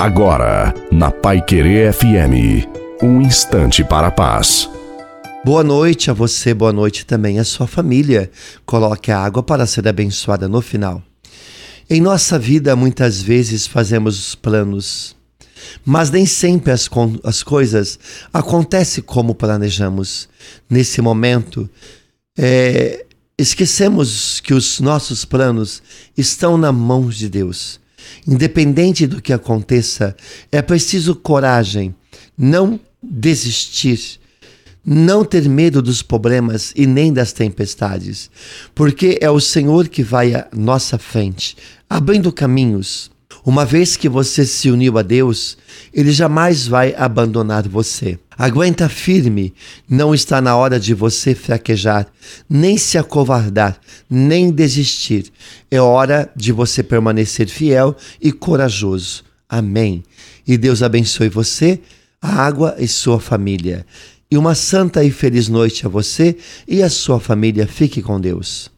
Agora, na Pai Querer FM, um instante para a paz. Boa noite a você, boa noite também à sua família. Coloque a água para ser abençoada no final. Em nossa vida, muitas vezes fazemos planos, mas nem sempre as, as coisas acontecem como planejamos. Nesse momento, é, esquecemos que os nossos planos estão na mão de Deus. Independente do que aconteça, é preciso coragem, não desistir, não ter medo dos problemas e nem das tempestades, porque é o Senhor que vai à nossa frente, abrindo caminhos. Uma vez que você se uniu a Deus, Ele jamais vai abandonar você. Aguenta firme, não está na hora de você fraquejar, nem se acovardar, nem desistir. É hora de você permanecer fiel e corajoso. Amém. E Deus abençoe você, a água e sua família. E uma santa e feliz noite a você e a sua família. Fique com Deus.